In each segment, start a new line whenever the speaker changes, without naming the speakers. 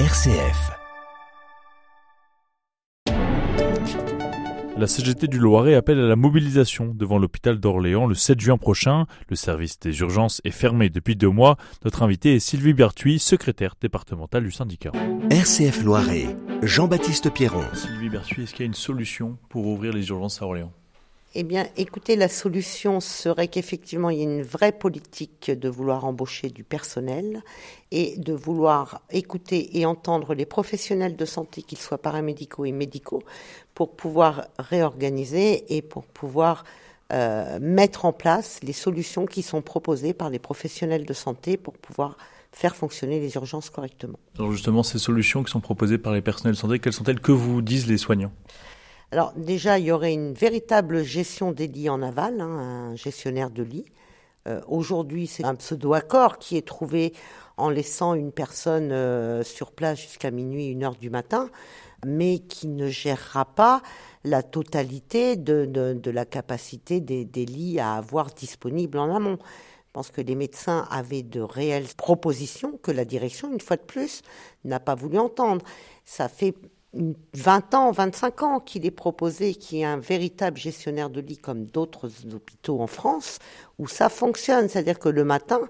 RCF. La CGT du Loiret appelle à la mobilisation devant l'hôpital d'Orléans le 7 juin prochain. Le service des urgences est fermé depuis deux mois. Notre invité est Sylvie Berthuis, secrétaire départementale du syndicat.
RCF Loiret, Jean-Baptiste Pierron.
Sylvie Berthuis, est-ce qu'il y a une solution pour ouvrir les urgences à Orléans?
Eh bien, écoutez, la solution serait qu'effectivement, il y ait une vraie politique de vouloir embaucher du personnel et de vouloir écouter et entendre les professionnels de santé, qu'ils soient paramédicaux et médicaux, pour pouvoir réorganiser et pour pouvoir euh, mettre en place les solutions qui sont proposées par les professionnels de santé pour pouvoir faire fonctionner les urgences correctement.
Alors justement, ces solutions qui sont proposées par les personnels de santé, quelles sont-elles que vous disent les soignants?
Alors déjà, il y aurait une véritable gestion des lits en aval, hein, un gestionnaire de lits. Euh, aujourd'hui, c'est un pseudo-accord qui est trouvé en laissant une personne euh, sur place jusqu'à minuit, une heure du matin, mais qui ne gérera pas la totalité de, la capacité des, des, lits à avoir disponible en amont. Je pense que les médecins avaient de réelles propositions que la direction, une fois de plus, n'a pas voulu entendre. Ça fait 20 ans, 25 ans qu'il est proposé qu'il y ait un véritable gestionnaire de lit comme d'autres hôpitaux en France, où ça fonctionne. C'est-à-dire que le matin,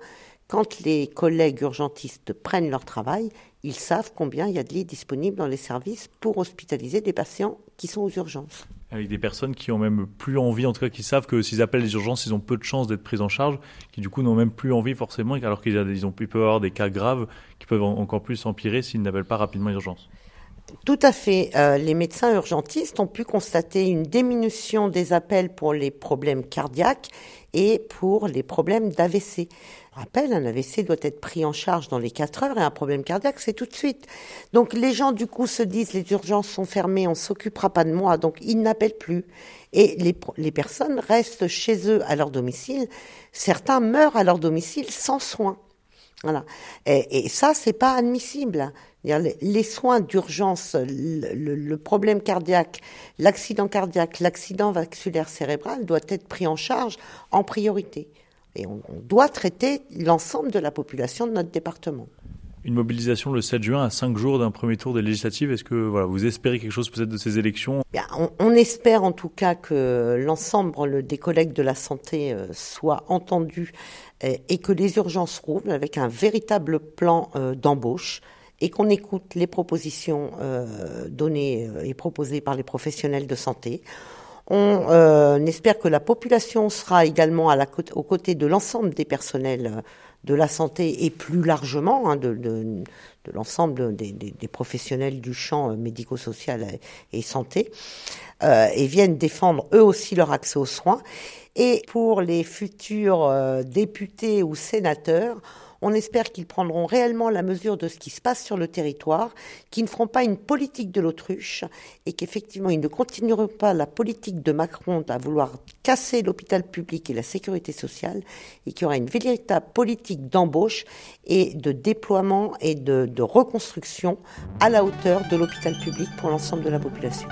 quand les collègues urgentistes prennent leur travail, ils savent combien il y a de lits disponibles dans les services pour hospitaliser des patients qui sont aux urgences.
Avec des personnes qui ont même plus envie, en tout cas qui savent que s'ils appellent les urgences, ils ont peu de chances d'être pris en charge, qui du coup n'ont même plus envie forcément, alors qu'ils peuvent avoir des cas graves qui peuvent encore plus empirer s'ils n'appellent pas rapidement les urgences.
Tout à fait. Euh, les médecins urgentistes ont pu constater une diminution des appels pour les problèmes cardiaques et pour les problèmes d'AVC. Rappel, un AVC doit être pris en charge dans les 4 heures et un problème cardiaque, c'est tout de suite. Donc les gens, du coup, se disent les urgences sont fermées, on s'occupera pas de moi, donc ils n'appellent plus. Et les, les personnes restent chez eux à leur domicile. Certains meurent à leur domicile sans soins. Voilà. Et, ça, c'est pas admissible. Les soins d'urgence, le, problème cardiaque, l'accident cardiaque, l'accident vasculaire cérébral doit être pris en charge en priorité. Et on, doit traiter l'ensemble de la population de notre département.
Une mobilisation le 7 juin à 5 jours d'un premier tour des législatives. Est-ce que vous espérez quelque chose peut-être de ces élections?
On, espère en tout cas que l'ensemble des collègues de la santé euh, soient entendus euh, et que les urgences roulent avec un véritable plan euh, d'embauche et qu'on écoute les propositions données et proposées par les professionnels de santé. On espère que la population sera également aux côtés de l'ensemble des personnels de la santé et plus largement hein, de, de, l'ensemble des, professionnels du champ médico-social et, santé, euh, et viennent défendre eux aussi leur accès aux soins. Et pour les futurs euh, députés ou sénateurs, on espère qu'ils prendront réellement la mesure de ce qui se passe sur le territoire, qu'ils ne feront pas une politique de l'autruche et qu'effectivement ils ne continueront pas la politique de Macron à vouloir casser l'hôpital public et la sécurité sociale et qu'il y aura une véritable politique d'embauche et de déploiement et de, reconstruction à la hauteur de l'hôpital public pour l'ensemble de la population.